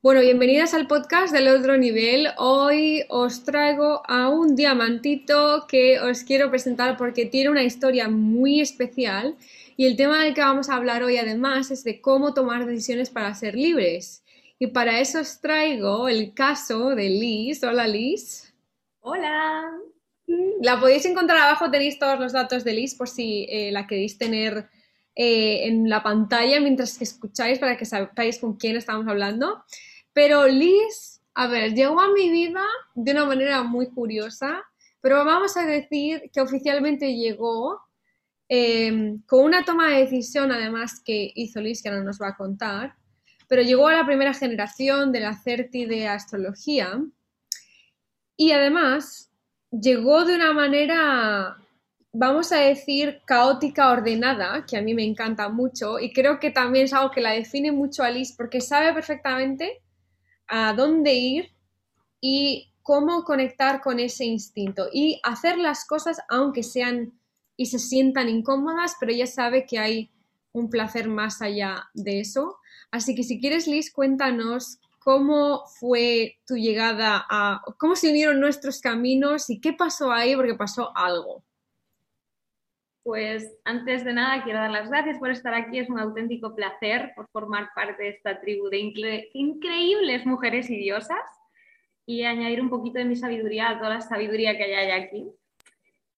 Bueno, bienvenidas al podcast del otro nivel. Hoy os traigo a un diamantito que os quiero presentar porque tiene una historia muy especial y el tema del que vamos a hablar hoy además es de cómo tomar decisiones para ser libres. Y para eso os traigo el caso de Liz. Hola Liz. Hola. La podéis encontrar abajo, tenéis todos los datos de Liz por si eh, la queréis tener eh, en la pantalla mientras que escucháis para que sepáis con quién estamos hablando. Pero Liz, a ver, llegó a mi vida de una manera muy curiosa, pero vamos a decir que oficialmente llegó em, con una toma de decisión, además, que hizo Liz, que ahora nos va a contar, pero llegó a la primera generación de la CERTI de astrología y además llegó de una manera vamos a decir, caótica ordenada, que a mí me encanta mucho y creo que también es algo que la define mucho Alice porque sabe perfectamente a dónde ir y cómo conectar con ese instinto y hacer las cosas aunque sean y se sientan incómodas, pero ella sabe que hay un placer más allá de eso. Así que si quieres, Liz, cuéntanos cómo fue tu llegada a, cómo se unieron nuestros caminos y qué pasó ahí, porque pasó algo. Pues antes de nada quiero dar las gracias por estar aquí. Es un auténtico placer por formar parte de esta tribu de increíbles mujeres y diosas y añadir un poquito de mi sabiduría a toda la sabiduría que hay aquí.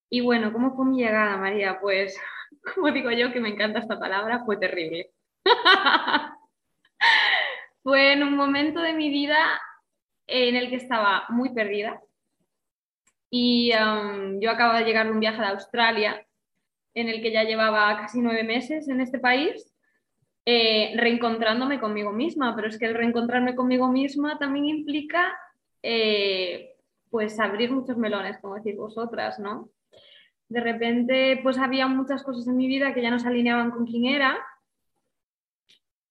Y bueno, ¿cómo fue mi llegada, María? Pues, como digo yo, que me encanta esta palabra, fue terrible. fue en un momento de mi vida en el que estaba muy perdida. Y um, yo acabo de llegar de un viaje de Australia en el que ya llevaba casi nueve meses en este país, eh, reencontrándome conmigo misma, pero es que el reencontrarme conmigo misma también implica eh, pues abrir muchos melones, como decís vosotras, ¿no? De repente pues había muchas cosas en mi vida que ya no se alineaban con quién era.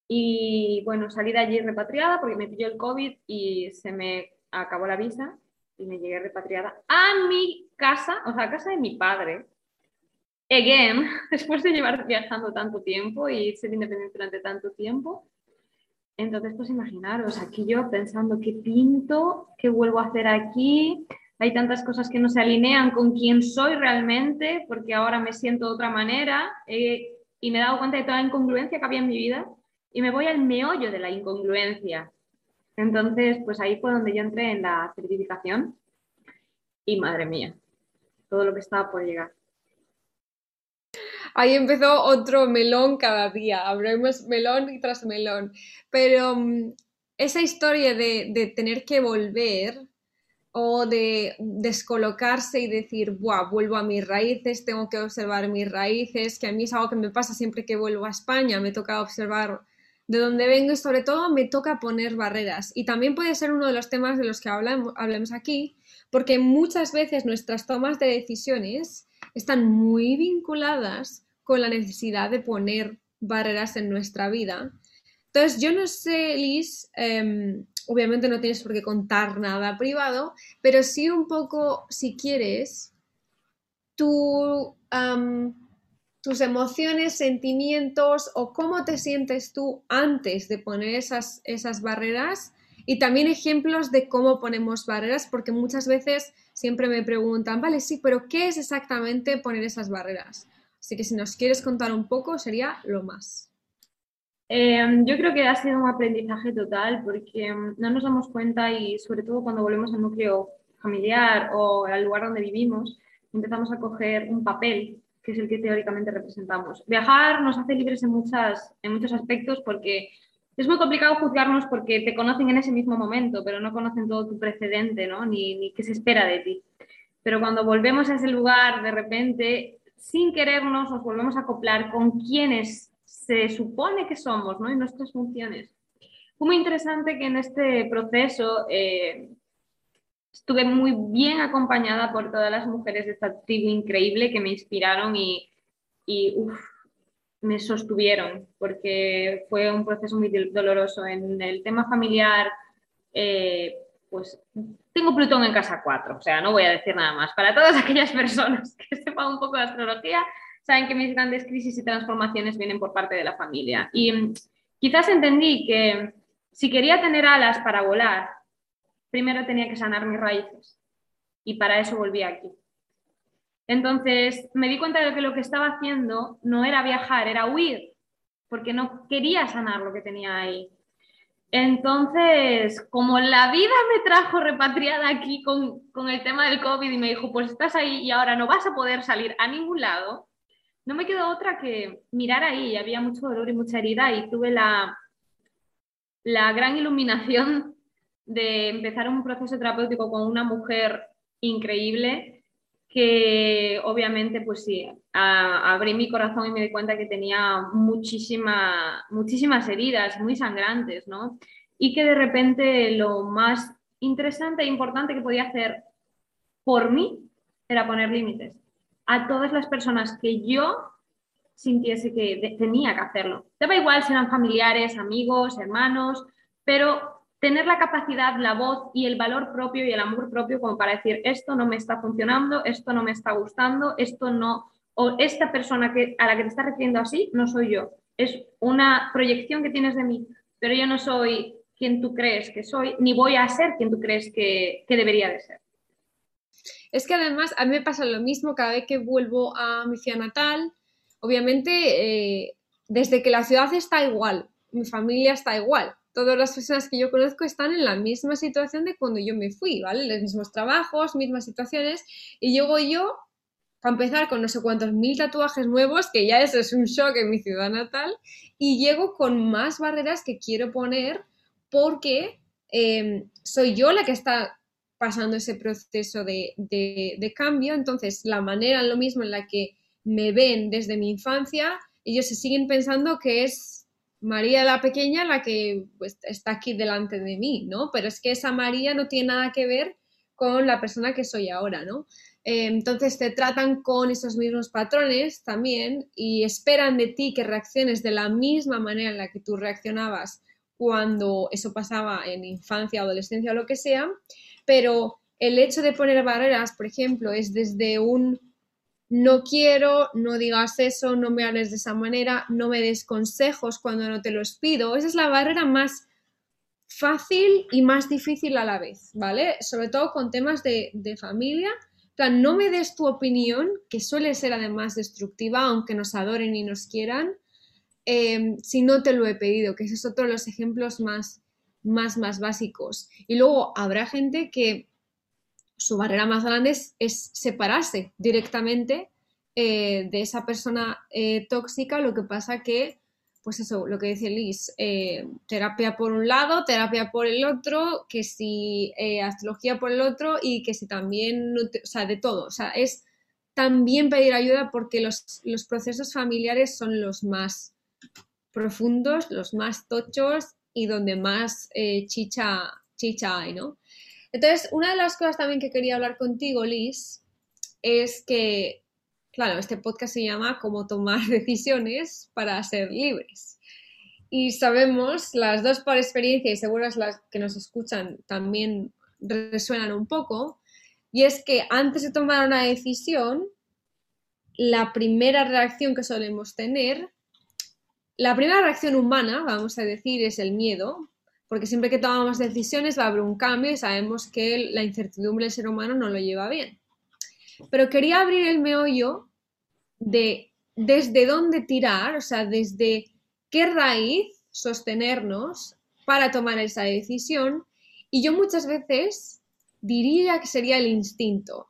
Y bueno, salí de allí repatriada porque me pilló el COVID y se me acabó la visa y me llegué repatriada a mi casa, o sea, a casa de mi padre, again, después de llevar viajando tanto tiempo y ser independiente durante tanto tiempo, entonces pues imaginaros, aquí yo pensando qué pinto, qué vuelvo a hacer aquí, hay tantas cosas que no se alinean con quién soy realmente, porque ahora me siento de otra manera eh, y me he dado cuenta de toda la incongruencia que había en mi vida y me voy al meollo de la incongruencia. Entonces, pues ahí fue donde yo entré en la certificación y madre mía, todo lo que estaba por llegar ahí empezó otro melón cada día, abrimos melón y tras melón. Pero mm, esa historia de, tener que volver o de descolocarse y decir, Buah, vuelvo a mis raíces, tengo que observar mis raíces, que a mí es algo que me pasa siempre que vuelvo a España, me toca observar de dónde vengo y sobre todo me toca poner barreras. Y también puede ser uno de los temas de los que hablamos, hablemos aquí, porque muchas veces nuestras tomas de decisiones están muy vinculadas con la necesidad de poner barreras en nuestra vida. Entonces, yo no sé, Liz, em, obviamente no tienes por qué contar nada privado, pero sí un poco, si quieres, tu, tus emociones, sentimientos o cómo te sientes tú antes de poner esas, esas barreras y también ejemplos de cómo ponemos barreras, porque muchas veces siempre me preguntan, vale, sí, pero ¿qué es exactamente poner esas barreras? Así que si nos quieres contar un poco, sería lo más. Em, yo creo que ha sido un aprendizaje total porque em, no nos damos cuenta y sobre todo cuando volvemos al núcleo familiar o al lugar donde vivimos, empezamos a coger un papel que es el que teóricamente representamos. Viajar nos hace libres en, muchas, en muchos aspectos porque es muy complicado juzgarnos porque te conocen en ese mismo momento, pero no conocen todo tu precedente, ¿no? Ni, ni qué se espera de ti. Pero cuando volvemos a ese lugar, de repente sin querernos nos volvemos a acoplar con quienes se supone que somos ¿no? y nuestras funciones. Fue muy interesante que en este proceso eh, estuve muy bien acompañada por todas las mujeres de esta tribu increíble que me inspiraron y, y me sostuvieron, porque fue un proceso muy doloroso. En el tema familiar, eh, pues tengo Plutón en casa 4, o sea, no voy a decir nada más. Para todas aquellas personas que sepan un poco de astrología, saben que mis grandes crisis y transformaciones vienen por parte de la familia. Y mm, quizás entendí que si quería tener alas para volar, primero tenía que sanar mis raíces. Y para eso volví aquí. Entonces me di cuenta de que lo que estaba haciendo no era viajar, era huir, porque no quería sanar lo que tenía ahí. Entonces, como la vida me trajo repatriada aquí con, con, el tema del COVID y me dijo, pues estás ahí y ahora no vas a poder salir a ningún lado, no me quedó otra que mirar ahí. Había mucho dolor y mucha herida y tuve la, la gran iluminación de empezar un proceso terapéutico con una mujer increíble que obviamente pues sí, abrí mi corazón y me di cuenta que tenía muchísima, muchísimas heridas muy sangrantes, ¿no? Y que de repente lo más interesante e importante que podía hacer por mí era poner límites a todas las personas que yo sintiese que tenía que hacerlo. Daba igual si eran familiares, amigos, hermanos, pero tener la capacidad, la voz y el valor propio y el amor propio como para decir esto no me está funcionando, esto no me está gustando, esto no, o esta persona que, a la que te estás refiriendo así no soy yo. Es una proyección que tienes de mí, pero yo no soy quien tú crees que soy, ni voy a ser quien tú crees que, debería de ser. Es que además a mí me pasa lo mismo cada vez que vuelvo a mi ciudad natal. Obviamente, eh, desde que la ciudad está igual, mi familia está igual, todas las personas que yo conozco están en la misma situación de cuando yo me fui, ¿vale? Los mismos trabajos, mismas situaciones, y llego yo, para empezar, con no sé cuántos mil tatuajes nuevos, que ya eso es un shock en mi ciudad natal, y llego con más barreras que quiero poner porque em, soy yo la que está pasando ese proceso de, de cambio, entonces la manera, lo mismo en la que me ven desde mi infancia, ellos se siguen pensando que es María la pequeña la que pues, está aquí delante de mí, ¿no? Pero es que esa María no tiene nada que ver con la persona que soy ahora, ¿no? Eh, entonces te tratan con esos mismos patrones también y esperan de ti que reacciones de la misma manera en la que tú reaccionabas cuando eso pasaba en infancia, adolescencia o lo que sea, pero el hecho de poner barreras, por ejemplo, es desde un no quiero, no digas eso, no me hables de esa manera, no me des consejos cuando no te los pido. Esa es la barrera más fácil y más difícil a la vez, ¿vale? Sobre todo con temas de, familia. O no me des tu opinión, que suele ser además destructiva, aunque nos adoren y nos quieran, em, si no te lo he pedido, que ese es otro de los ejemplos más, más, más básicos. Y luego habrá gente que su barrera más grande es, separarse directamente eh, de esa persona eh, tóxica, lo que pasa que, pues eso, lo que dice Liz, eh, terapia por un lado, terapia por el otro, que si astrología por el otro y que si también, o sea, de todo, o sea, es también pedir ayuda porque los, los procesos familiares son los más profundos, los más tochos y donde más chicha, chicha hay, ¿no? Entonces, una de las cosas también que quería hablar contigo, Liz, es que, claro, este podcast se llama Cómo tomar decisiones para ser libres. Y sabemos, las dos por experiencia y seguras las que nos escuchan también resuenan un poco, y es que antes de tomar una decisión, la primera reacción que solemos tener, la primera reacción humana, vamos a decir, es el miedo, porque siempre que tomamos decisiones va a haber un cambio y sabemos que la incertidumbre del ser humano no lo lleva bien. Pero quería abrir el meollo de desde dónde tirar, o sea, desde qué raíz sostenernos para tomar esa decisión. Y yo muchas veces diría que sería el instinto.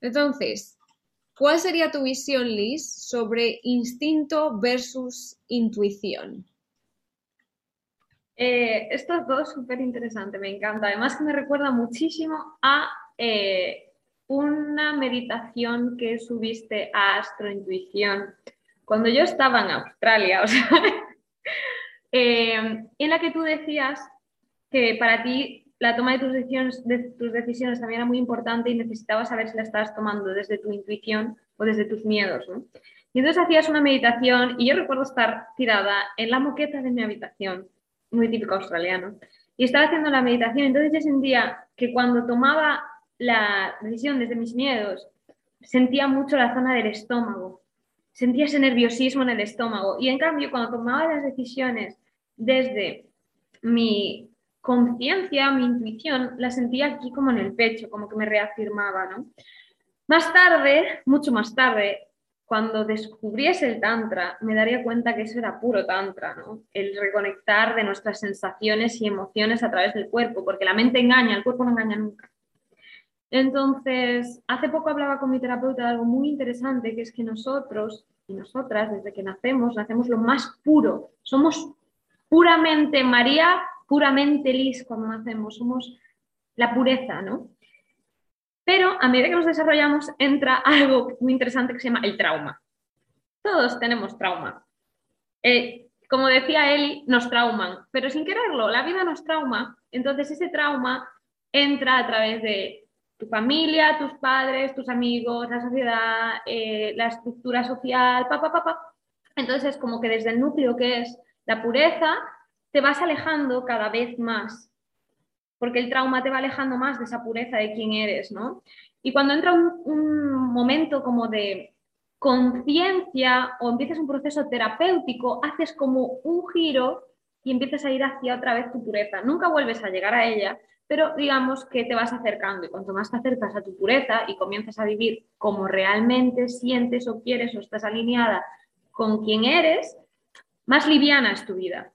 Entonces, ¿cuál sería tu visión, Liz, sobre instinto versus intuición? Eh, estos dos, súper interesante, me encanta. Además me recuerda muchísimo a eh, una meditación que subiste a Astrointuición cuando yo estaba en Australia, eh, en la que tú decías que para ti la toma de tus, decisiones, de tus decisiones también era muy importante y necesitabas saber si la estabas tomando desde tu intuición o desde tus miedos. Y entonces hacías una meditación y yo recuerdo estar tirada en la moqueta de mi habitación muy típico australiano. Y estaba haciendo la meditación, entonces yo sentía que cuando tomaba la decisión desde mis miedos, sentía mucho la zona del estómago, sentía ese nerviosismo en el estómago. Y en cambio, cuando tomaba las decisiones desde mi conciencia, mi intuición, la sentía aquí como en el pecho, como que me reafirmaba, ¿no? Más tarde, mucho más tarde, cuando descubriese el tantra, me daría cuenta que eso era puro tantra, ¿no? El reconectar de nuestras sensaciones y emociones a través del cuerpo, porque la mente engaña, el cuerpo no engaña nunca. Entonces, hace poco hablaba con mi terapeuta de algo muy interesante, que es que nosotros y nosotras, desde que nacemos, nacemos lo más puro. Somos puramente María, puramente Liz cuando nacemos, somos la pureza, ¿no? Pero a medida que nos desarrollamos entra algo muy interesante que se llama el trauma. Todos tenemos trauma. Eh, como decía él, nos trauman, pero sin quererlo, la vida nos trauma. Entonces ese trauma entra a través de tu familia, tus padres, tus amigos, la sociedad, eh, la estructura social, pa, pa, pa, Entonces, como que desde el núcleo que es la pureza, te vas alejando cada vez más porque el trauma te va alejando más de esa pureza de quién eres, ¿no? Y cuando entra un, momento como de conciencia o empiezas un proceso terapéutico, haces como un giro y empiezas a ir hacia otra vez tu pureza. Nunca vuelves a llegar a ella, pero digamos que te vas acercando y cuanto más te acercas a tu pureza y comienzas a vivir como realmente sientes o quieres o estás alineada con quién eres, más liviana es tu vida.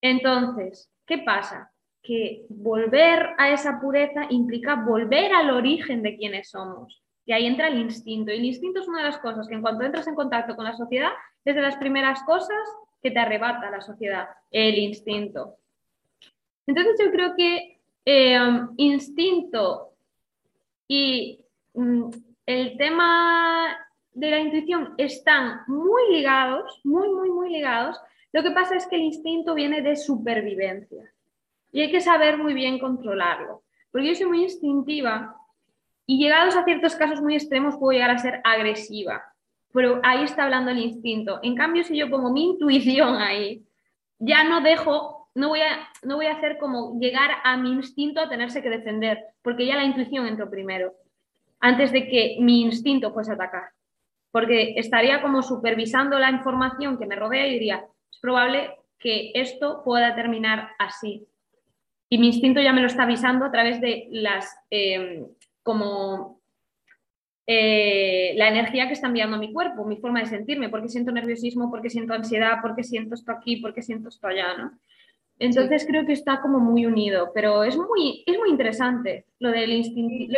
Entonces, ¿qué pasa? Que volver a esa pureza implica volver al origen de quienes somos. Y ahí entra el instinto. Y el instinto es una de las cosas que en cuanto entras en contacto con la sociedad, es de las primeras cosas que te arrebata la sociedad, el instinto. Entonces yo creo que eh, instinto y mm, el tema de la intuición están muy ligados, muy, muy, muy ligados. Lo que pasa es que el instinto viene de supervivencia. Y hay que saber muy bien controlarlo. Porque yo soy muy instintiva y llegados a ciertos casos muy extremos puedo llegar a ser agresiva. Pero ahí está hablando el instinto. En cambio, si yo pongo mi intuición ahí, ya no dejo, no voy a, no voy a hacer como llegar a mi instinto a tenerse que defender, porque ya la intuición entró primero, antes de que mi instinto fuese a atacar. Porque estaría como supervisando la información que me rodea y diría, es probable que esto pueda terminar así. Y mi instinto ya me lo está avisando a través de las, em, como eh, la energía que está enviando a mi cuerpo, mi forma de sentirme, porque siento nerviosismo, porque siento ansiedad, porque siento esto aquí, porque siento esto allá, ¿no? Entonces creo que está como muy unido, pero es muy, es muy interesante lo del instinto.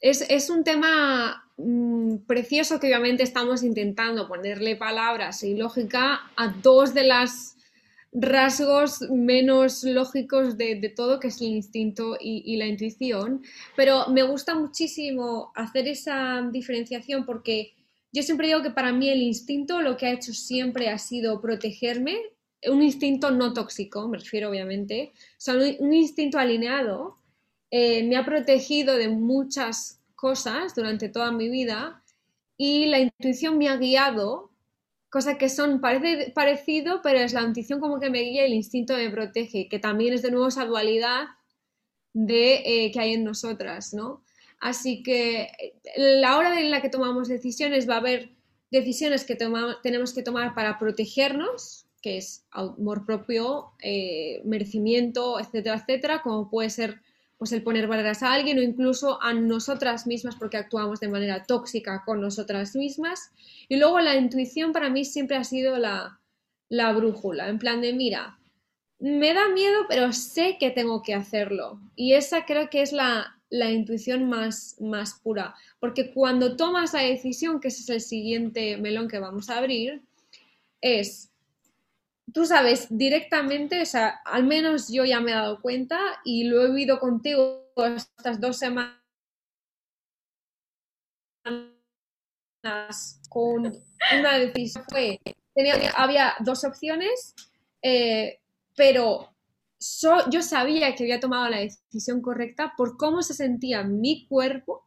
es, es, un tema mm, precioso que obviamente estamos intentando ponerle palabras y lógica a dos de las rasgos menos lógicos de, todo, que es el instinto y, la intuición, pero me gusta muchísimo hacer esa diferenciación porque yo siempre digo que para mí el instinto lo que ha hecho siempre ha sido protegerme, un instinto no tóxico, me refiero obviamente, o un instinto alineado, eh, me ha protegido de muchas cosas durante toda mi vida y la intuición me ha guiado cosa que son, parece parecido, pero es la intuición como que me guía y el instinto me protege, que también es de nuevo esa dualidad de, eh, que hay en nosotras, ¿no? Así que eh, la hora en la que tomamos decisiones va a haber decisiones que tenemos que tomar para protegernos, que es amor propio, eh, merecimiento, etcétera, etcétera, como puede ser pues el poner barreras a alguien o incluso a nosotras mismas porque actuamos de manera tóxica con nosotras mismas. Y luego la intuición para mí siempre ha sido la, la brújula, en plan de, mira, me da miedo, pero sé que tengo que hacerlo. Y esa creo que es la, la intuición más, más pura, porque cuando tomas la decisión, que ese es el siguiente melón que vamos a abrir, es tú sabes directamente, o sea, al menos yo ya me he dado cuenta y lo he vivido contigo estas dos semanas con una decisión fue, había dos opciones, eh, pero yo sabía que había tomado la decisión correcta por cómo se sentía mi cuerpo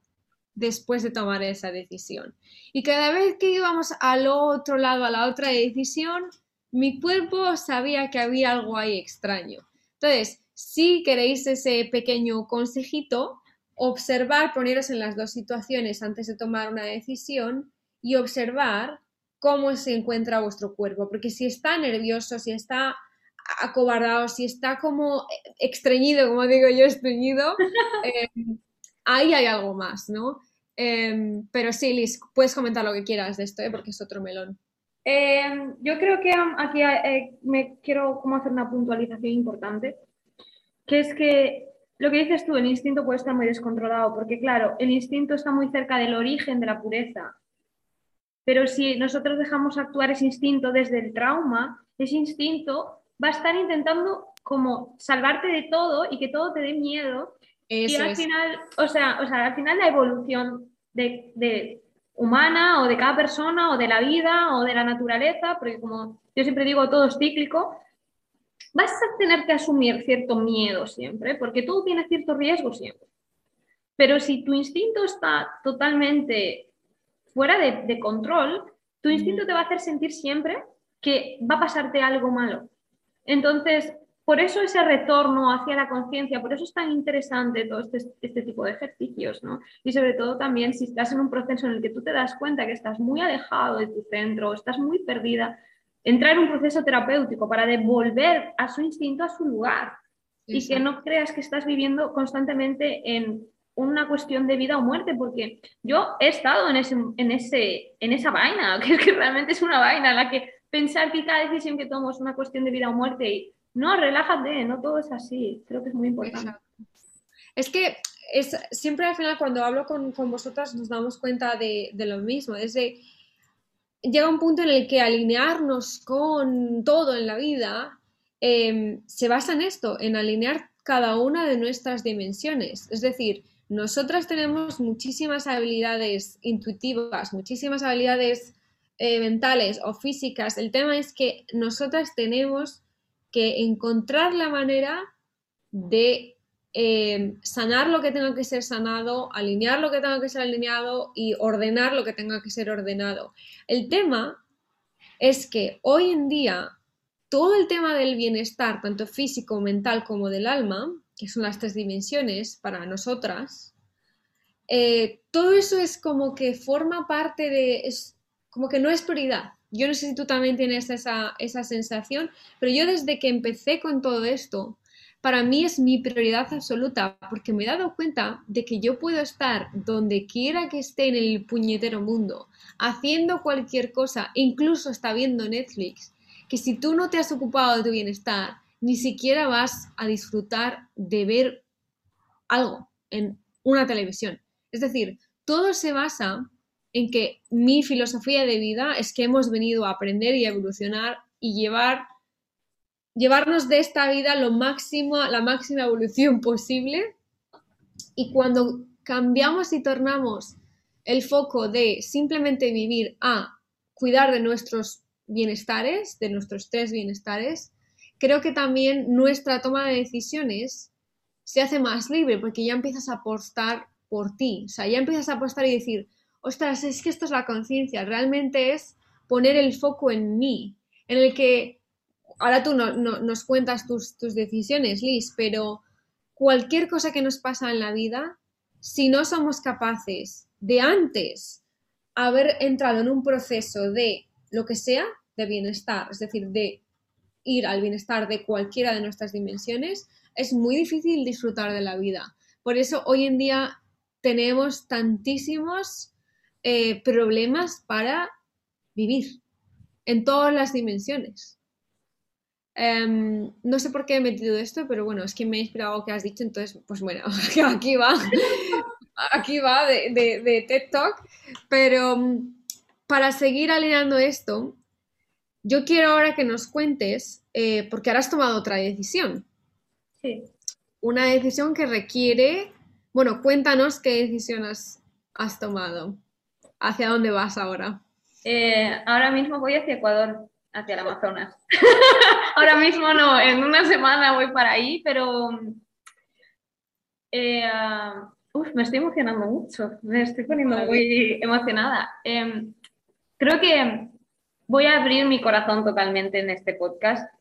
después de tomar esa decisión. Y cada vez que íbamos al otro lado, a la otra decisión, mi cuerpo sabía que había algo ahí extraño. Entonces, si queréis ese pequeño consejito, observar, poneros en las dos situaciones antes de tomar una decisión y observar cómo se encuentra vuestro cuerpo, porque si está nervioso, si está acobardado, si está como extrañido, como digo yo, estreñido, em, ahí hay algo más, ¿no? Em, pero sí, Liz, puedes comentar lo que quieras de esto, ¿eh? porque es otro melón. Em, yo creo que aquí eh, me quiero como hacer una puntualización importante, que es que lo que dices tú, el instinto puede estar muy descontrolado, porque claro, el instinto está muy cerca del origen de la pureza. Pero si nosotros dejamos actuar ese instinto desde el trauma, ese instinto va a estar intentando como salvarte de todo y que todo te dé miedo. y al final, o sea, o sea, al final la evolución de, de, humana o de cada persona o de la vida o de la naturaleza, porque como yo siempre digo, todo es cíclico, vas a tener que asumir cierto miedo siempre, porque todo tiene cierto riesgo siempre. Pero si tu instinto está totalmente fuera de, control, tu instinto te va a hacer sentir siempre que va a pasarte algo malo. Entonces, por eso ese retorno hacia la conciencia, por eso es tan interesante todo este, este, tipo de ejercicios, ¿no? Y sobre todo también si estás en un proceso en el que tú te das cuenta que estás muy alejado de tu centro, estás muy perdida, entrar en un proceso terapéutico para devolver a su instinto a su lugar y que no creas que estás viviendo constantemente en una cuestión de vida o muerte, porque yo he estado en, ese, en, ese, en esa vaina, que, que realmente es una vaina en la que pensar que cada decisión que tomo es una cuestión de vida o muerte y no, relájate, no todo es así, creo que es muy importante. Es que es, siempre al final cuando hablo con, con vosotras nos damos cuenta de, de lo mismo, es de llega un punto en el que alinearnos con todo en la vida em, se basa en esto, en alinear cada una de nuestras dimensiones. Es decir, nosotras tenemos muchísimas habilidades intuitivas, muchísimas habilidades eh, mentales o físicas. El tema es que nosotras tenemos que encontrar la manera de eh, sanar lo que tenga que ser sanado, alinear lo que tenga que ser alineado y ordenar lo que tenga que ser ordenado. El tema es que hoy en día todo el tema del bienestar, tanto físico, mental como del alma, que son las tres dimensiones para nosotras, eh, todo eso es como que forma parte de, es como que no es prioridad. Yo no sé si tú también tienes esa, esa sensación, pero yo desde que empecé con todo esto, para mí es mi prioridad absoluta porque me he dado cuenta de que yo puedo estar donde quiera que esté en el puñetero mundo, haciendo cualquier cosa, incluso está viendo Netflix, que si tú no te has ocupado de tu bienestar, ni siquiera vas a disfrutar de ver algo en una televisión. Es decir, todo se basa en que mi filosofía de vida es que hemos venido a aprender y a evolucionar y llevar llevarnos de esta vida lo máximo, la máxima evolución posible. Y cuando cambiamos y tornamos el foco de simplemente vivir a cuidar de nuestros bienestares, de nuestros tres bienestares, creo que también nuestra toma de decisiones se hace más libre porque ya empiezas a apostar por ti, o sea, ya empiezas a apostar y decir, ostras, es que esto es la conciencia, realmente es poner el foco en mí, en el que ahora tú no, nos cuentas tus, decisiones, Liz, pero cualquier cosa que nos pasa en la vida, si no somos capaces de antes haber entrado en un proceso de lo que sea, de bienestar, es decir, de ir al bienestar de cualquiera de nuestras dimensiones, es muy difícil disfrutar de la vida. Por eso hoy en día tenemos tantísimos eh, problemas para vivir en todas las dimensiones. Em, no sé por qué he metido esto, pero bueno, es que me ha inspirado lo que has dicho, entonces, pues bueno, aquí va, aquí va de, de, TED Talk. Pero mm, para seguir alineando esto, yo quiero ahora que nos cuentes, eh, porque ahora has tomado otra decisión. Sí. Una decisión que requiere, bueno, cuéntanos qué decisión has, tomado. ¿Hacia dónde vas ahora? Eh, ahora mismo voy hacia Ecuador hacia el Amazonas. Ahora mismo no, en una semana voy para ahí, pero eh, me estoy emocionando mucho, me estoy poniendo muy emocionada. Em, creo que voy a abrir mi corazón totalmente en este podcast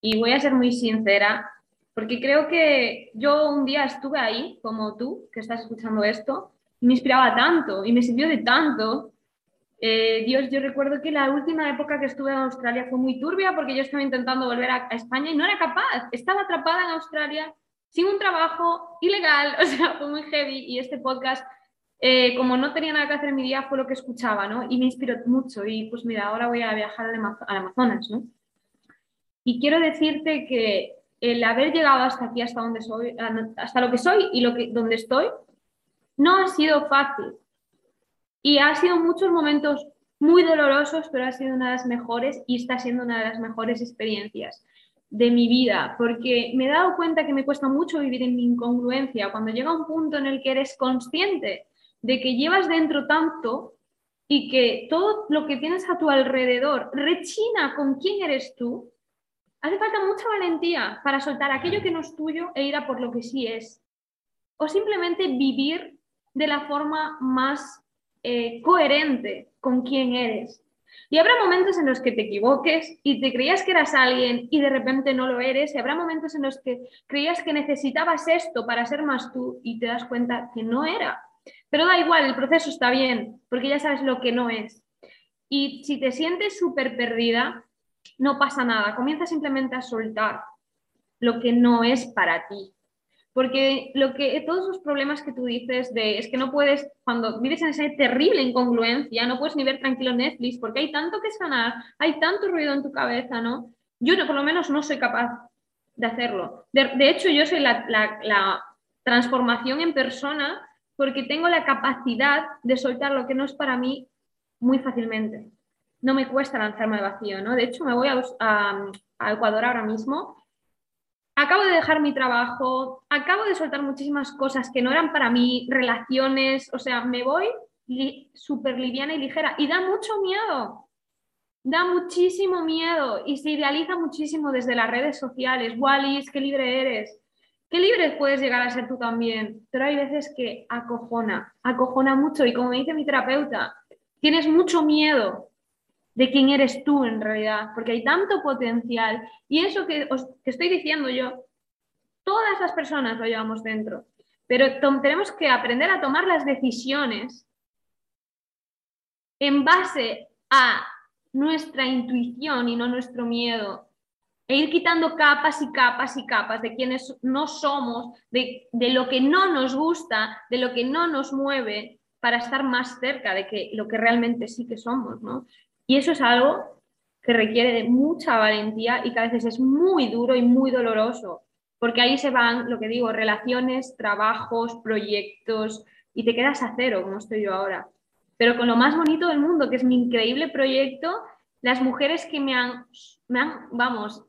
y voy a ser muy sincera, porque creo que yo un día estuve ahí, como tú, que estás escuchando esto, me inspiraba tanto y me sirvió de tanto Eh, Dios, yo recuerdo que la última época que estuve en Australia fue muy turbia porque yo estaba intentando volver a, España y no era capaz. Estaba atrapada en Australia sin un trabajo ilegal, o sea, fue muy heavy y este podcast, eh, como no tenía nada que hacer en mi día, fue lo que escuchaba, ¿no? Y me inspiró mucho y pues mira, ahora voy a viajar al Amazonas, ¿no? Y quiero decirte que el haber llegado hasta aquí, hasta donde soy, hasta lo que soy y lo que, donde estoy, no ha sido fácil. Y ha sido muchos momentos muy dolorosos, pero ha sido una de las mejores y está siendo una de las mejores experiencias de mi vida, porque me he dado cuenta que me cuesta mucho vivir en mi incongruencia. Cuando llega un punto en el que eres consciente de que llevas dentro tanto y que todo lo que tienes a tu alrededor rechina con quién eres tú, hace falta mucha valentía para soltar aquello que no es tuyo e ir a por lo que sí es. O simplemente vivir de la forma más eh, coherente con quién eres. Y habrá momentos en los que te equivoques y te creías que eras alguien y de repente no lo eres. Y habrá momentos en los que creías que necesitabas esto para ser más tú y te das cuenta que no era. Pero da igual, el proceso está bien, porque ya sabes lo que no es. Y si te sientes súper perdida, no pasa nada. Comienza simplemente a soltar lo que no es para ti. Porque lo que, todos los problemas que tú dices de es que no puedes, cuando vives en esa terrible incongruencia, no puedes ni ver tranquilo Netflix porque hay tanto que sanar, hay tanto ruido en tu cabeza, ¿no? Yo no, por lo menos no soy capaz de hacerlo. De, hecho, yo soy la, la transformación en persona porque tengo la capacidad de soltar lo que no es para mí muy fácilmente. No me cuesta lanzarme al vacío, ¿no? De hecho, me voy a, a Ecuador ahora mismo acabo de dejar mi trabajo, acabo de soltar muchísimas cosas que no eran para mí, relaciones, o sea, me voy súper liviana y ligera y da mucho miedo, da muchísimo miedo y se idealiza muchísimo desde las redes sociales. Wallis, qué libre eres. Qué libre puedes llegar a ser tú también, pero hay veces que acojona, acojona mucho y como me dice mi terapeuta, tienes mucho miedo de quién eres tú en realidad, porque hay tanto potencial. Y eso que, os, estoy diciendo yo, todas las personas lo llevamos dentro, pero tenemos que aprender a tomar las decisiones en base a nuestra intuición y no nuestro miedo. E ir quitando capas y capas y capas de quienes no somos, de, de lo que no nos gusta, de lo que no nos mueve, para estar más cerca de que lo que realmente sí que somos, ¿no? Y eso es algo que requiere de mucha valentía y que a veces es muy duro y muy doloroso, porque ahí se van, lo que digo, relaciones, trabajos, proyectos, y te quedas a cero, como estoy yo ahora. Pero con lo más bonito del mundo, que es mi increíble proyecto, las mujeres que me han, me han vamos,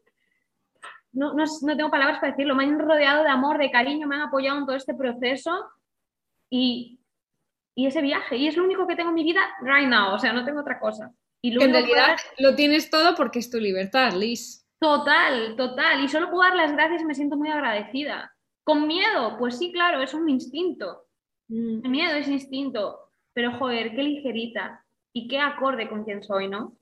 no, no, no, tengo palabras para decirlo, me han rodeado de amor, de cariño, me han apoyado en todo este proceso y, y ese viaje. Y es lo único que tengo en mi vida right now, o sea, no tengo otra cosa. Y en realidad lo tienes todo porque es tu libertad, Liz. Total, total. Y solo puedo dar las gracias y me siento muy agradecida. ¿Con miedo? Pues sí, claro, es un instinto. Mm. El miedo es instinto. Pero joder, qué ligerita y qué acorde con quien soy, ¿no?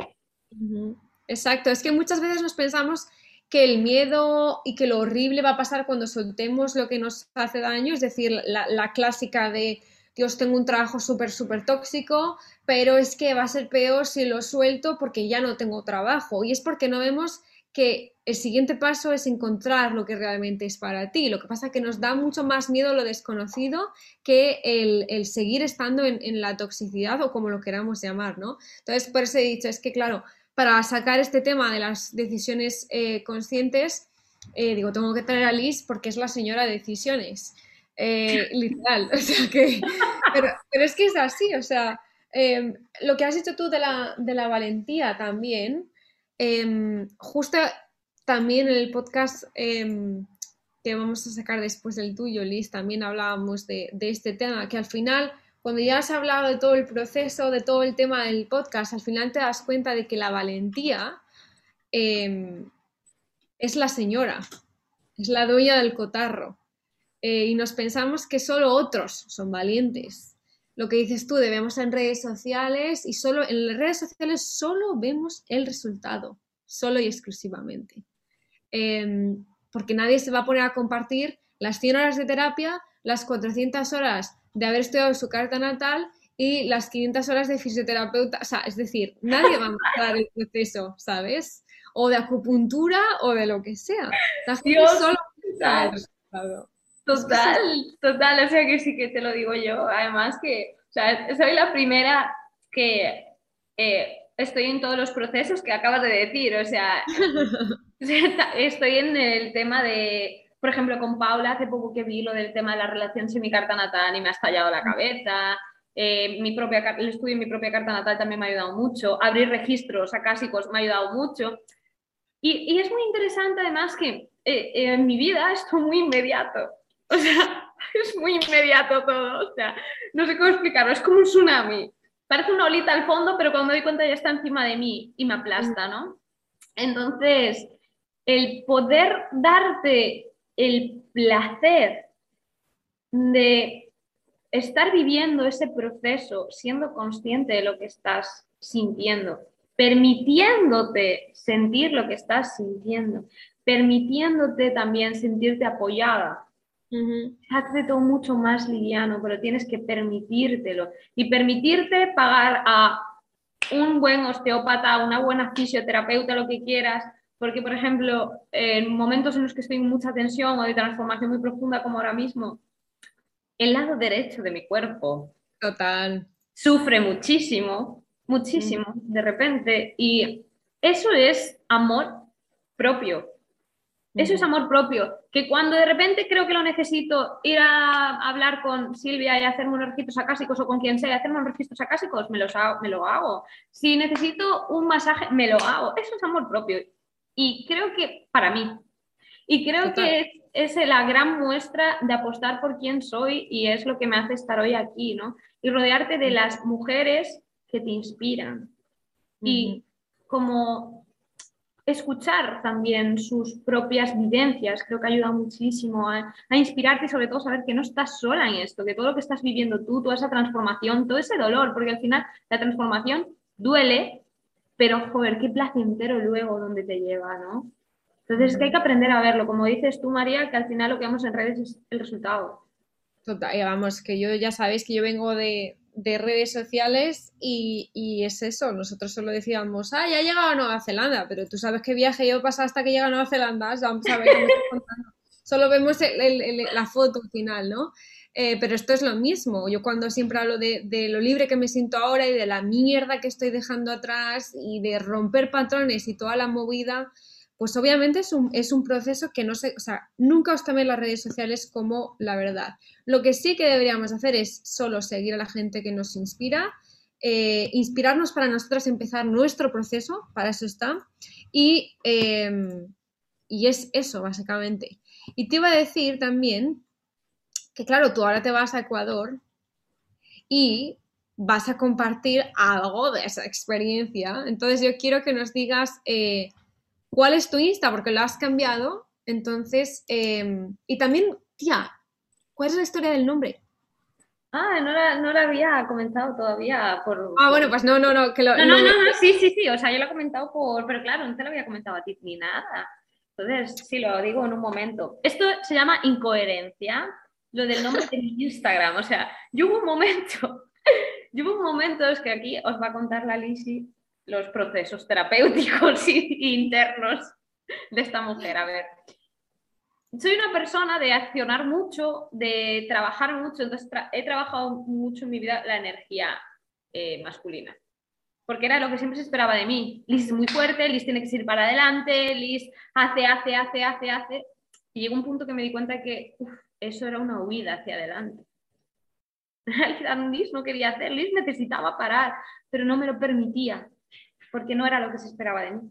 Exacto, es que muchas veces nos pensamos que el miedo y que lo horrible va a pasar cuando soltemos lo que nos hace daño, es decir, la clásica de Dios, tengo un trabajo súper, súper tóxico, pero es que va a ser peor si lo suelto porque ya no tengo trabajo. Y es porque no vemos que el siguiente paso es encontrar lo que realmente es para ti. Lo que pasa es que nos da mucho más miedo lo desconocido que el, seguir estando en, la toxicidad o como lo queramos llamar, ¿no? Entonces, por eso he dicho, es que claro, para sacar este tema de las decisiones eh, conscientes, eh, digo, tengo que traer a Liz porque es la señora de decisiones. Eh, literal, o sea que, pero, es que es así, o sea, em, lo que has dicho tú de la, de la valentía también, em, justo también en el podcast em, que vamos a sacar después del tuyo, Liz, también hablábamos de, este tema, que al final, cuando ya has hablado de todo el proceso, de todo el tema del podcast, al final te das cuenta de que la valentía es la señora, es la dueña del cotarro. Eh, y nos pensamos que solo otros son valientes. Lo que dices tú, debemos en redes sociales y solo en las redes sociales solo vemos el resultado, solo y exclusivamente. Em, porque nadie se va a poner a compartir las 100 horas de terapia, las 400 horas de haber estudiado su carta natal y las 500 horas de fisioterapeuta, o sea, es decir, nadie va a mostrar el proceso, ¿sabes? O de acupuntura o de lo que sea. La gente solo el resultado. Total, total, o sea que sí que te lo digo yo. Además que, o sea, soy la primera que eh, estoy en todos los procesos que acabas de decir, o sea, estoy en el tema de, por ejemplo, con Paula, hace poco que vi lo del tema de la relación sin mi carta natal y me ha estallado la cabeza. Eh, mi propia, el estudio en mi propia carta natal también me ha ayudado mucho. Abrir registros acásicos me ha ayudado mucho. Y, y es muy interesante además que eh, en mi vida esto es muy inmediato. O sea, es muy inmediato todo. O sea, no sé cómo explicarlo. Es como un tsunami. Parece una olita al fondo, pero cuando me doy cuenta ya está encima de mí y me aplasta, ¿no? Entonces, el poder darte el placer de estar viviendo ese proceso, siendo consciente de lo que estás sintiendo, permitiéndote sentir lo que estás sintiendo, permitiéndote también sentirte apoyada, Hace todo mucho más liviano, pero tienes que permitírtelo. Y permitirte pagar a un buen osteópata, una buena fisioterapeuta, lo que quieras, porque, por ejemplo, en momentos en los que estoy en mucha tensión o de transformación muy profunda, como ahora mismo, el lado derecho de mi cuerpo. Total. Sufre muchísimo, muchísimo, de repente. Y eso es amor propio. Eso es amor propio, que cuando de repente creo que lo necesito ir a hablar con Silvia y hacerme unos registros acásicos o con quien sea, hacerme unos registros acásicos, me, los hago, me lo hago. Si necesito un masaje, me lo hago. Eso es amor propio. Y creo que para mí. Y creo que es, la gran muestra de apostar por quién soy y es lo que me hace estar hoy aquí, ¿no? Y rodearte de las mujeres que te inspiran. Y como escuchar también sus propias vivencias, creo que ayuda muchísimo a, inspirarte y sobre todo saber que no estás sola en esto, que todo lo que estás viviendo tú, toda esa transformación, todo ese dolor, porque al final la transformación duele, pero joder, qué placentero luego donde te lleva, ¿no? Entonces es que hay que aprender a verlo, como dices tú, María, que al final lo que vemos en redes es el resultado. Total, vamos, que yo ya sabéis que yo vengo de, de redes sociales y, es eso, nosotros solo decíamos, ah, ya he llegado a Nueva Zelanda, pero tú sabes qué viaje yo pasado hasta que llega a Nueva Zelanda, solo vemos la foto final, ¿no? Eh, pero esto es lo mismo, yo cuando siempre hablo de, de, lo libre que me siento ahora y de la mierda que estoy dejando atrás y de romper patrones y toda la movida, pues obviamente es un, es un, proceso que no se, o sea, nunca os toméis las redes sociales como la verdad. Lo que sí que deberíamos hacer es solo seguir a la gente que nos inspira, eh, inspirarnos para nosotros empezar nuestro proceso, para eso está, y, em, y es eso, básicamente. Y te iba a decir también que, claro, tú ahora te vas a Ecuador y vas a compartir algo de esa experiencia. Entonces yo quiero que nos digas... Eh, cuál es tu Insta, porque lo has cambiado. Entonces, em, y también, tía, ¿cuál es la historia del nombre? Ah, no la, no la había comentado todavía por... Ah, bueno, pues no, no, no, que lo... No, no, no, no, sí, sí, sí, o sea, yo lo he comentado por... Pero claro, no te lo había comentado a ti ni nada. Entonces, sí, lo digo en un momento. Esto se llama incoherencia, lo del nombre de mi Instagram. O sea, yo hubo un momento, yo hubo un momento, es que aquí os va a contar la Lisi, los procesos terapéuticos internos de esta mujer. A ver, soy una persona de accionar mucho, de trabajar mucho, entonces he trabajado mucho en mi vida la energía eh, masculina, porque era lo que siempre se esperaba de mí. Liz es muy fuerte, Liz tiene que ir para adelante, Liz hace, hace, hace, hace, hace. Y llegó un punto que me di cuenta que eso era una huida hacia adelante. Liz no quería hacer, Liz necesitaba parar, pero no me lo permitía porque no era lo que se esperaba de mí.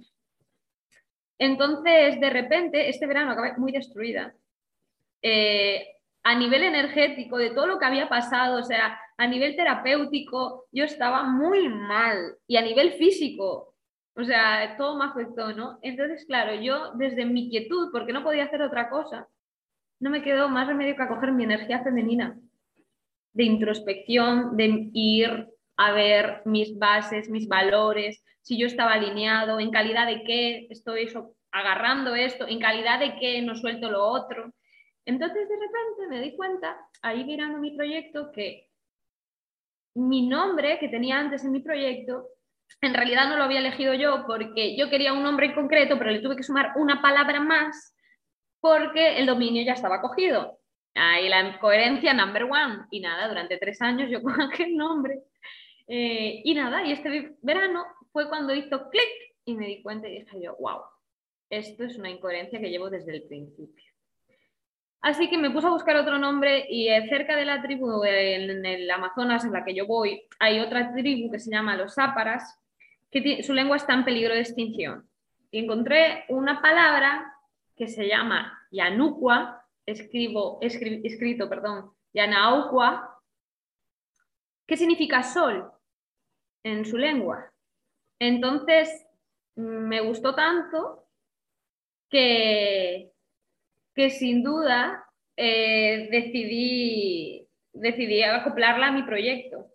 Entonces, de repente, este verano acabé muy destruida. Eh, a nivel energético, de todo lo que había pasado, o sea, a nivel terapéutico, yo estaba muy mal. Y a nivel físico, o sea, todo me afectó, ¿no? Entonces, claro, yo desde mi quietud, porque no podía hacer otra cosa, no me quedó más remedio que acoger mi energía femenina, de introspección, de ir a ver mis bases, mis valores, si yo estaba alineado, en calidad de qué estoy agarrando esto, en calidad de qué no suelto lo otro. Entonces de repente me di cuenta, ahí mirando mi proyecto, que mi nombre que tenía antes en mi proyecto, en realidad no lo había elegido yo porque yo quería un nombre en concreto, pero le tuve que sumar una palabra más porque el dominio ya estaba cogido. Ahí la coherencia number one. Y nada, durante tres años yo con aquel nombre. Eh, y nada, y este verano fue cuando hizo clic y me di cuenta y dije yo, wow, esto es una incoherencia que llevo desde el principio. Así que me puse a buscar otro nombre y eh, cerca de la tribu en el Amazonas en la que yo voy hay otra tribu que se llama los Áparas, que su lengua está en peligro de extinción. Y encontré una palabra que se llama escribo, escrito, perdón, Yanaukwa, que significa sol en su lengua. Entonces, me gustó tanto que, que sin duda eh, decidí, decidí acoplarla a mi proyecto.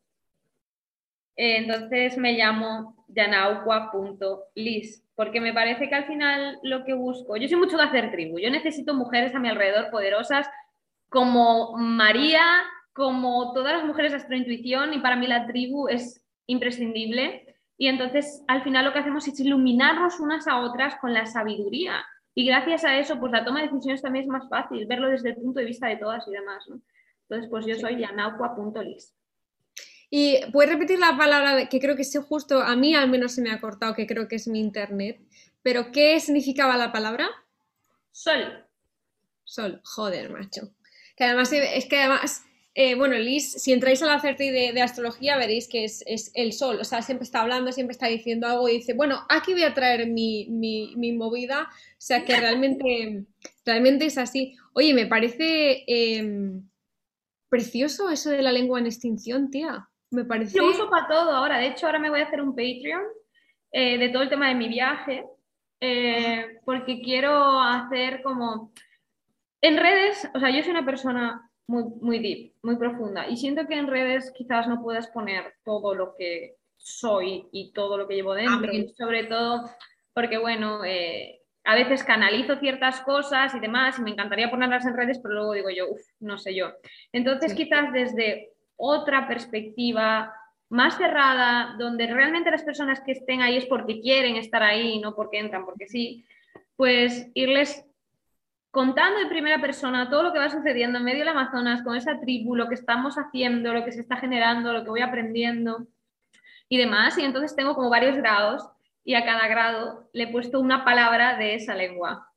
Entonces me llamo yanauqua.lis, porque me parece que al final lo que busco, yo soy mucho de hacer tribu, yo necesito mujeres a mi alrededor poderosas como María, como todas las mujeres de astrointuición, y para mí la tribu es imprescindible. Y entonces al final lo que hacemos es iluminarnos unas a otras con la sabiduría. Y gracias a eso, pues la toma de decisiones también es más fácil, verlo desde el punto de vista de todas y demás. Entonces, pues yo soy yanauqua.lis. Y puedes repetir la palabra que creo que es justo, a mí al menos se me ha cortado, que creo que es mi internet. Pero, ¿qué significaba la palabra? Sol. Sol, joder, macho. Que además, es que además, eh, bueno, Liz, si entráis a la CERTI de, astrología, veréis que es, el sol. O sea, siempre está hablando, siempre está diciendo algo y dice, bueno, aquí voy a traer mi, movida. O sea, que realmente, realmente es así. Oye, me parece em, precioso eso de la lengua en extinción, tía. Me parece... Lo uso para todo ahora. De hecho, ahora me voy a hacer un Patreon eh, de todo el tema de mi viaje, eh, porque quiero hacer como... En redes, o sea, yo soy una persona muy, muy deep, muy profunda, y siento que en redes quizás no puedas poner todo lo que soy y todo lo que llevo dentro, sobre todo porque, bueno, eh, a veces canalizo ciertas cosas y demás, y me encantaría ponerlas en redes, pero luego digo yo, uff, no sé yo. Entonces, quizás desde otra perspectiva más cerrada, donde realmente las personas que estén ahí es porque quieren estar ahí, no porque entran, porque sí, pues irles contando en primera persona todo lo que va sucediendo en medio del Amazonas con esa tribu, lo que estamos haciendo, lo que se está generando, lo que voy aprendiendo y demás. Y entonces tengo como varios grados y a cada grado le he puesto una palabra de esa lengua.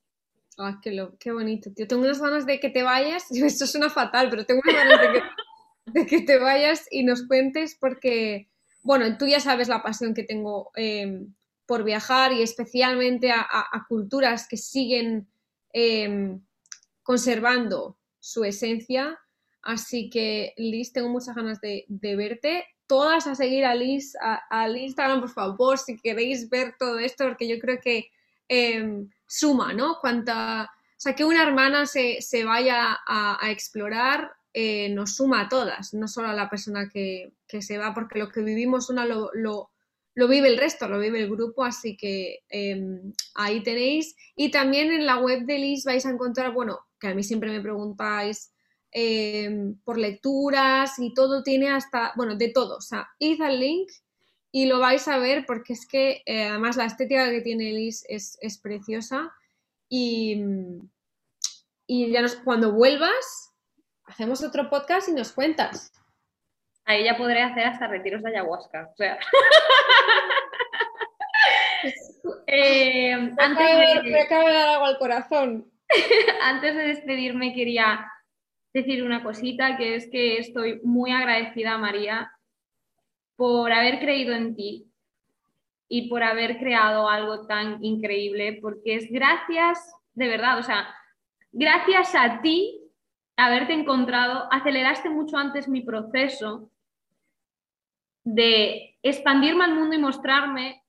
Ah, qué, qué bonito, tío. Tengo unas ganas de que te vayas. Esto suena fatal, pero tengo unas ganas de que de que te vayas y nos cuentes porque, bueno, tú ya sabes la pasión que tengo em, por viajar y especialmente a, culturas que siguen em, conservando su esencia. Así que, Liz, tengo muchas ganas de, verte. Todas a seguir a Liz, al Instagram, por favor, si queréis ver todo esto, porque yo creo que em, suma, ¿no? Cuanta, o sea, que una hermana se, vaya a, a explorar eh, nos suma a todas, no solo a la persona que, se va, porque lo que vivimos una lo, vive el resto, lo vive el grupo, así que em, ahí tenéis. Y también en la web de Liz vais a encontrar, bueno, que a mí siempre me preguntáis em, por lecturas y todo tiene hasta, bueno, de todo, o sea, id al link y lo vais a ver porque es que eh, además la estética que tiene Liz es, preciosa y, y ya cuando vuelvas hacemos otro podcast y nos cuentas. Ahí ya podré hacer hasta retiros de ayahuasca. O sea. Eh, antes de... Me acaba de dar algo al corazón. antes de despedirme quería decir una cosita, que es que estoy muy agradecida, María, por haber creído en ti y por haber creado algo tan increíble, porque es gracias, de verdad, o sea, gracias a ti haberte encontrado, aceleraste mucho antes mi proceso de expandirme al mundo y mostrarme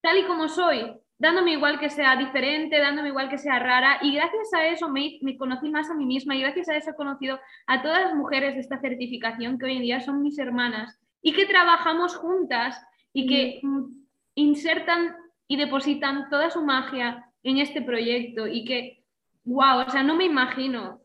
tal y como soy, dándome igual que sea diferente, dándome igual que sea rara. Y gracias a eso me, me, conocí más a mí misma y gracias a eso he conocido a todas las mujeres de esta certificación que hoy en día son mis hermanas y que trabajamos juntas y que insertan y depositan toda su magia en este proyecto y que, wow, o sea, no me imagino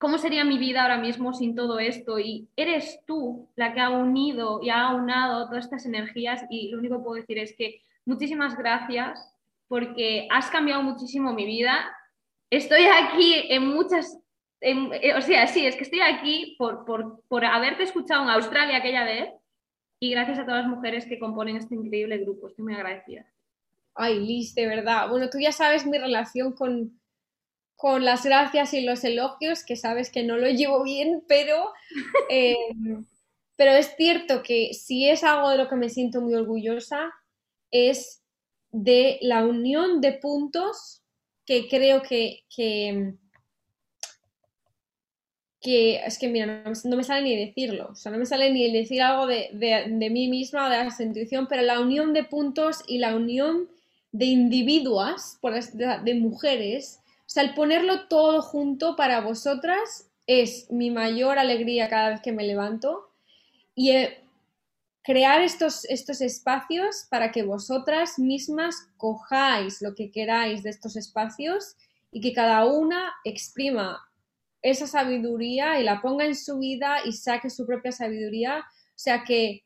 ¿cómo sería mi vida ahora mismo sin todo esto? Y eres tú la que ha unido y ha aunado todas estas energías y lo único que puedo decir es que muchísimas gracias porque has cambiado muchísimo mi vida. Estoy aquí en muchas, eh, o sea, sí, es que estoy aquí por, por, por haberte escuchado en Australia aquella vez y gracias a todas las mujeres que componen este increíble grupo. Estoy muy agradecida. Ay, Liz, de verdad. Bueno, tú ya sabes mi relación con, con las gracias y los elogios, que sabes que no lo llevo bien, pero, eh, pero es cierto que si es algo de lo que me siento muy orgullosa, es de la unión de puntos que creo que, que, es que mira, no, me sale ni decirlo, o sea, no me sale ni decir algo de, de, mí misma o de la intuición, pero la unión de puntos y la unión de individuas, por, de mujeres, o sea, el ponerlo todo junto para vosotras es mi mayor alegría cada vez que me levanto y eh, crear estos, estos espacios para que vosotras mismas cojáis lo que queráis de estos espacios y que cada una exprima esa sabiduría y la ponga en su vida y saque su propia sabiduría. O sea que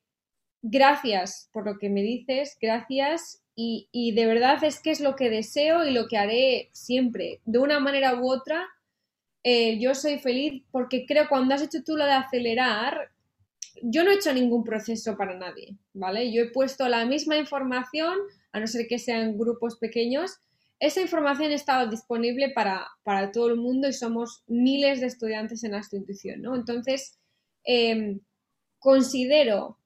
gracias por lo que me dices, gracias y, de verdad es que es lo que deseo y lo que haré siempre. De una manera u otra, eh, yo soy feliz porque creo cuando has hecho tú lo de acelerar, yo no he hecho ningún proceso para nadie, ¿vale? Yo he puesto la misma información, a no ser que sean grupos pequeños, esa información estaba disponible para, todo el mundo y somos miles de estudiantes en Astro Intuición, ¿no? Entonces, em, considero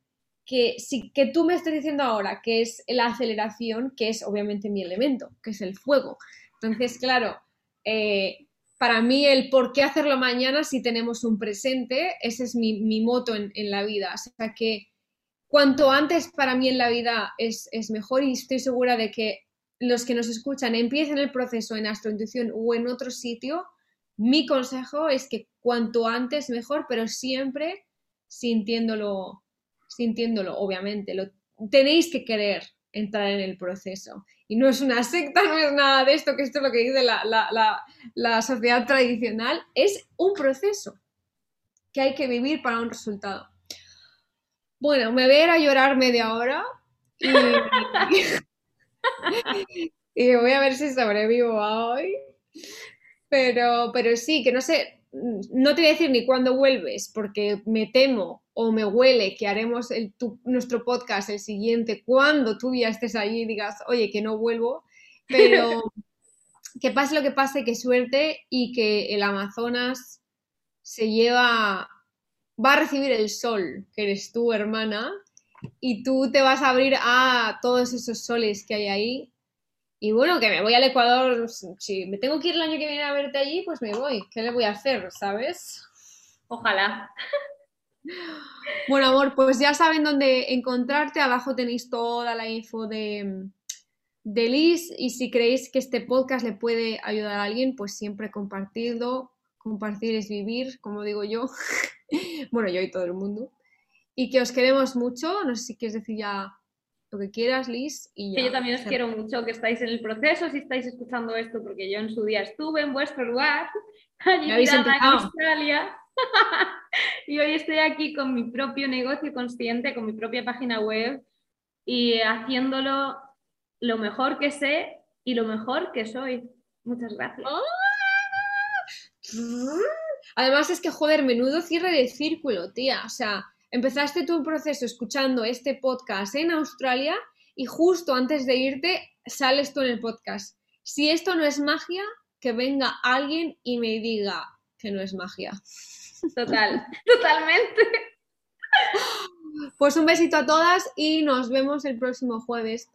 que, si, que tú me estés diciendo ahora que es la aceleración, que es obviamente mi elemento, que es el fuego. Entonces, claro, eh, para mí el por qué hacerlo mañana si tenemos un presente, ese es mi, mi moto en, en, la vida. O sea que cuanto antes para mí en la vida es, es, mejor y estoy segura de que los que nos escuchan empiecen el proceso en astrointuición o en otro sitio, mi consejo es que cuanto antes mejor, pero siempre sintiéndolo, sintiéndolo, obviamente. Lo, tenéis que querer entrar en el proceso. Y no es una secta, no es nada de esto, que esto es lo que dice la, sociedad tradicional, es un proceso que hay que vivir para un resultado. Bueno, me voy a ir a llorar media hora y, y voy a ver si sobrevivo hoy. Pero, pero sí, que no sé, no te voy a decir ni cuándo vuelves, porque me temo o me huele que haremos nuestro podcast el siguiente cuando tú ya estés allí y digas, oye, que no vuelvo, pero que pase lo que pase, que suerte y que el Amazonas se lleva, va a recibir el sol, que eres tú, hermana, y tú te vas a abrir a todos esos soles que hay ahí. Y bueno, que me voy al Ecuador, si me tengo que ir el año que viene a verte allí, pues me voy. ¿Qué le voy a hacer, sabes? Ojalá. Bueno, amor, pues ya saben dónde encontrarte. Abajo tenéis toda la info de, de Liz y si creéis que este podcast le puede ayudar a alguien, pues siempre compartirlo. Compartir es vivir, como digo yo. bueno, yo y todo el mundo. Y que os queremos mucho. No sé si quieres decir ya lo que quieras, Liz. Y yo también os quiero mucho, que estáis en el proceso, si estáis escuchando esto, porque yo en su día estuve en vuestro lugar, allí en Australia. y hoy estoy aquí con mi propio negocio consciente, con mi propia página web y haciéndolo lo mejor que sé y lo mejor que soy. Muchas gracias. Además es que, joder, menudo cierre de círculo, tía. O sea, empezaste tu proceso escuchando este podcast en Australia y justo antes de irte sales tú en el podcast. Si esto no es magia, que venga alguien y me diga que no es magia. Total, totalmente. Pues un besito a todas y nos vemos el próximo jueves.